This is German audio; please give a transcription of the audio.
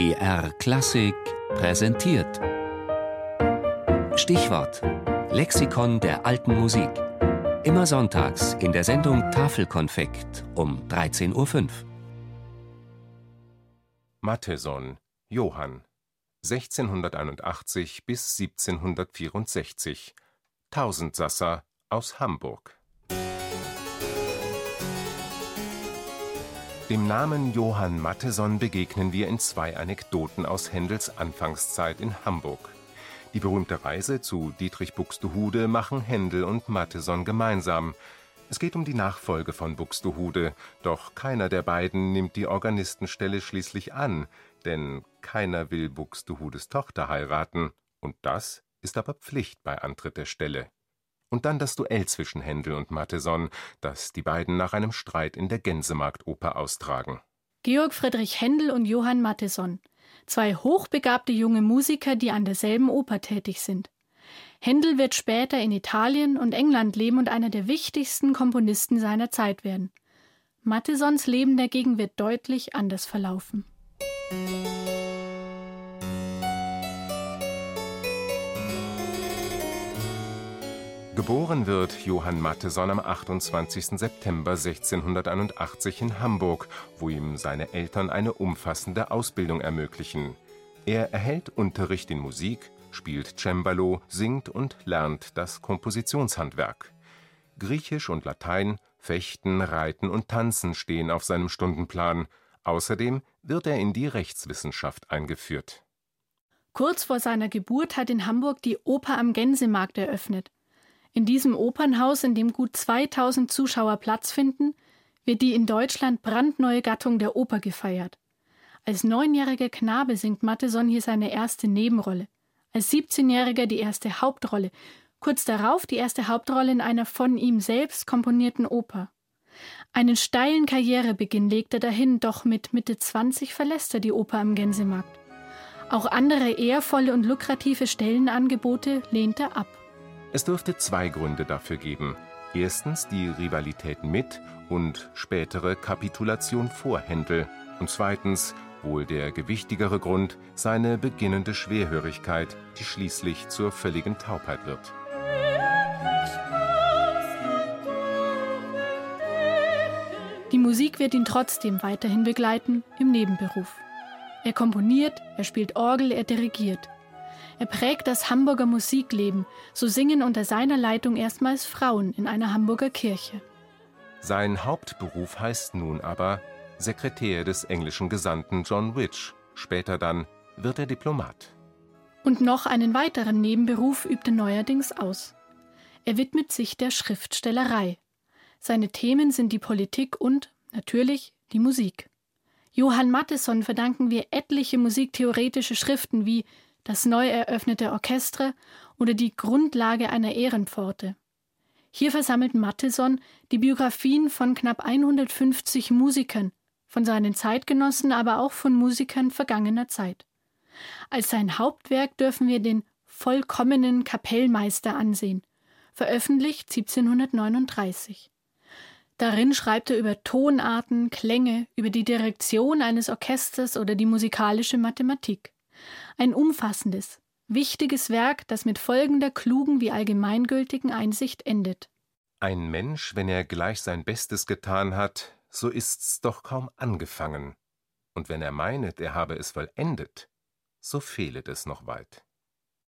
BR Klassik präsentiert. Stichwort: Lexikon der alten Musik. Immer sonntags in der Sendung Tafelkonfekt um 13.05 Uhr. Matheson, Johann 1681 bis 1764 Tausendsasser aus Hamburg Dem Namen Johann Matheson begegnen wir in zwei Anekdoten aus Händels Anfangszeit in Hamburg. Die berühmte Reise zu Dietrich Buxtehude machen Händel und Matheson gemeinsam. Es geht um die Nachfolge von Buxtehude, doch keiner der beiden nimmt die Organistenstelle schließlich an, denn keiner will Buxtehudes Tochter heiraten, und das ist aber Pflicht bei Antritt der Stelle und dann das Duell zwischen Händel und Matheson, das die beiden nach einem Streit in der Gänsemarktoper austragen. Georg Friedrich Händel und Johann Matheson, zwei hochbegabte junge Musiker, die an derselben Oper tätig sind. Händel wird später in Italien und England leben und einer der wichtigsten Komponisten seiner Zeit werden. Mathesons Leben dagegen wird deutlich anders verlaufen. Geboren wird Johann Matheson am 28. September 1681 in Hamburg, wo ihm seine Eltern eine umfassende Ausbildung ermöglichen. Er erhält Unterricht in Musik, spielt Cembalo, singt und lernt das Kompositionshandwerk. Griechisch und Latein, Fechten, Reiten und Tanzen stehen auf seinem Stundenplan. Außerdem wird er in die Rechtswissenschaft eingeführt. Kurz vor seiner Geburt hat in Hamburg die Oper am Gänsemarkt eröffnet. In diesem Opernhaus, in dem gut 2000 Zuschauer Platz finden, wird die in Deutschland brandneue Gattung der Oper gefeiert. Als neunjähriger Knabe singt Matheson hier seine erste Nebenrolle, als 17-Jähriger die erste Hauptrolle, kurz darauf die erste Hauptrolle in einer von ihm selbst komponierten Oper. Einen steilen Karrierebeginn legt er dahin, doch mit Mitte 20 verlässt er die Oper am Gänsemarkt. Auch andere ehrvolle und lukrative Stellenangebote lehnt er ab. Es dürfte zwei Gründe dafür geben. Erstens die Rivalität mit und spätere Kapitulation vor Händel. Und zweitens, wohl der gewichtigere Grund, seine beginnende Schwerhörigkeit, die schließlich zur völligen Taubheit wird. Die Musik wird ihn trotzdem weiterhin begleiten im Nebenberuf. Er komponiert, er spielt Orgel, er dirigiert. Er prägt das Hamburger Musikleben, so singen unter seiner Leitung erstmals Frauen in einer Hamburger Kirche. Sein Hauptberuf heißt nun aber Sekretär des englischen Gesandten John Witch. Später dann wird er Diplomat. Und noch einen weiteren Nebenberuf übt er neuerdings aus. Er widmet sich der Schriftstellerei. Seine Themen sind die Politik und, natürlich, die Musik. Johann Matheson verdanken wir etliche musiktheoretische Schriften wie das neu eröffnete Orchestre oder die Grundlage einer Ehrenpforte. Hier versammelt Matheson die Biografien von knapp 150 Musikern, von seinen Zeitgenossen, aber auch von Musikern vergangener Zeit. Als sein Hauptwerk dürfen wir den vollkommenen Kapellmeister ansehen, veröffentlicht 1739. Darin schreibt er über Tonarten, Klänge, über die Direktion eines Orchesters oder die musikalische Mathematik. Ein umfassendes, wichtiges Werk, das mit folgender klugen wie allgemeingültigen Einsicht endet. Ein Mensch, wenn er gleich sein Bestes getan hat, so ist's doch kaum angefangen. Und wenn er meinet, er habe es vollendet, so fehlet es noch weit.